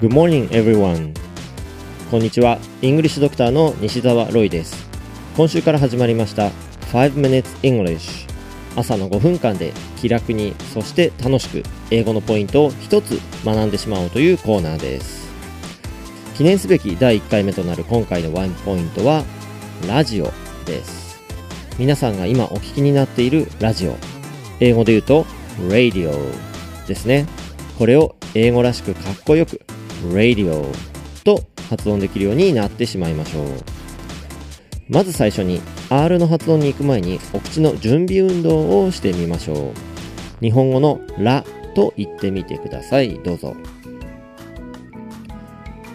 Good morning everyone. こんにちは。イングリッシュドクターの西澤ロイです。今週から始まりました5 minutes English 朝の5分間で気楽にそして楽しく英語のポイントを一つ学んでしまおうというコーナーです。記念すべき第1回目となる今回のワンポイントはラジオです。皆さんが今お聞きになっているラジオ。英語で言うと radio ですね。これを英語らしくかっこよく radio と発音できるようになってしまいましょう。まず最初に R の発音に行く前にお口の準備運動をしてみましょう。日本語のラと言ってみてください。どうぞ。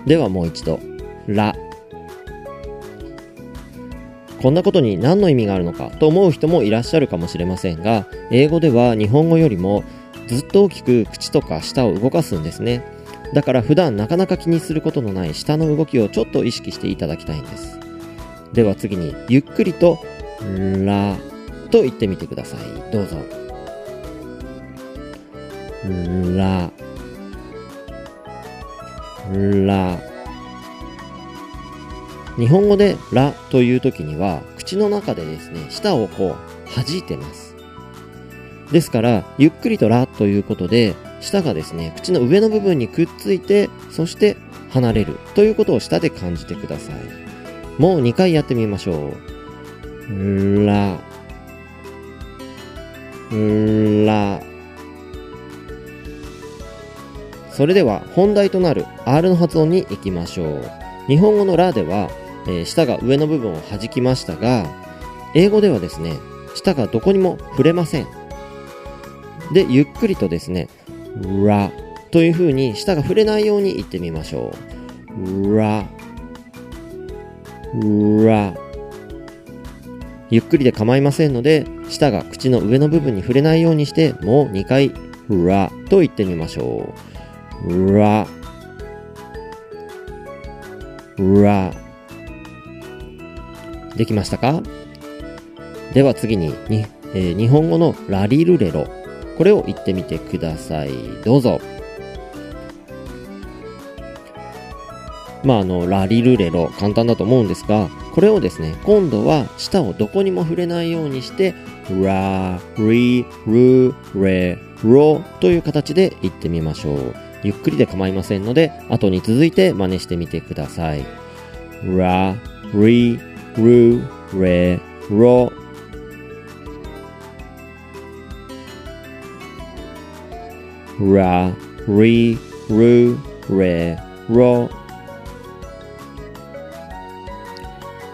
ではもう一度。ラこんなことに何の意味があるのかと思う人もいらっしゃるかもしれませんが英語では日本語よりもずっと大きく口とか舌を動かすんですね。だから普段なかなか気にすることのない舌の動きをちょっと意識していただきたいんです。では次にゆっくりと「ラ」と言ってみてください。どうぞ「ラ」ラ日本語でラという時には口の中でですね舌をこう弾いてます。ですからゆっくりとラということで舌がですね口の上の部分にくっついてそして離れる。ということを舌で感じてください。もう2回やってみましょう。ララそれでは本題となる R の発音に行きましょう。日本語のラでは、えー、舌が上の部分を弾きましたが、英語ではですね、舌がどこにも触れません。で、ゆっくりとですね、ラという風に舌が触れないように言ってみましょう。ラ、ラ。ゆっくりで構いませんので、舌が口の上の部分に触れないようにして、もう2回、ラと言ってみましょう。ららできましたか？では次にに、えー、日本語のラリルレロこれを言ってみてくださいどうぞまああのラリルレロ簡単だと思うんですがこれをですね今度は舌をどこにも触れないようにしてラリルレロという形で言ってみましょうゆっくりで構いませんので、後に続いて真似してみてください。ラ、リ、ル、レ、ロ。ラ、リ、ル、レ、ロ。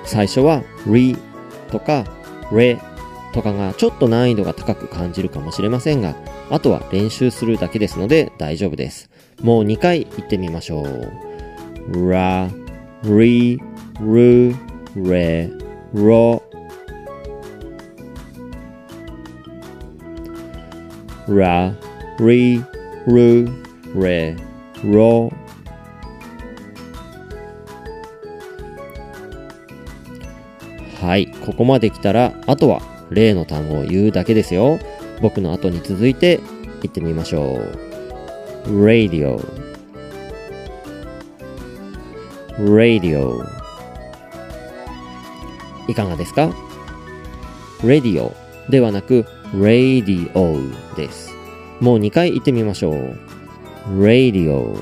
最初は、リとか、レとかがちょっと難易度が高く感じるかもしれませんが、あとは練習するだけですので大丈夫です。もう2回言ってみましょう。ラ、リ、ル、レ、ロ。ラ、リ、ル、レ、ロ。はい、ここまで来たら、あとは例の単語を言うだけですよ。僕の後に続いて言ってみましょう。radio radio いかがですか？Radio ではなく radio ですもう2回言ってみましょう。Radio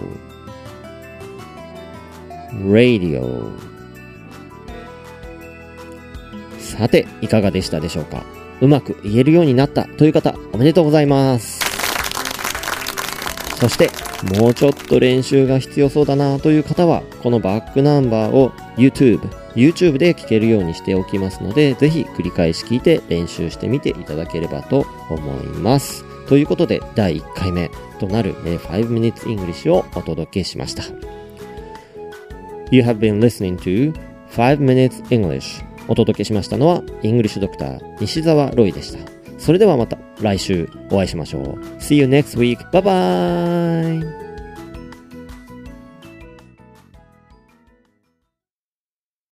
radio さていかがでしたでしょうか？うまく言えるようになったという方おめでとうございます。そして、もうちょっと練習が必要そうだなという方は、このバックナンバーを YouTube、YouTube で聴けるようにしておきますので、ぜひ繰り返し聞いて練習してみていただければと思います。ということで、第1回目となる5 Minutes English をお届けしました。You have been listening to 5 Minutes English お届けしましたのは、イングリッシュドクター西澤ロイでした。それではまた来週お会いしましょう。See you next week. Bye bye!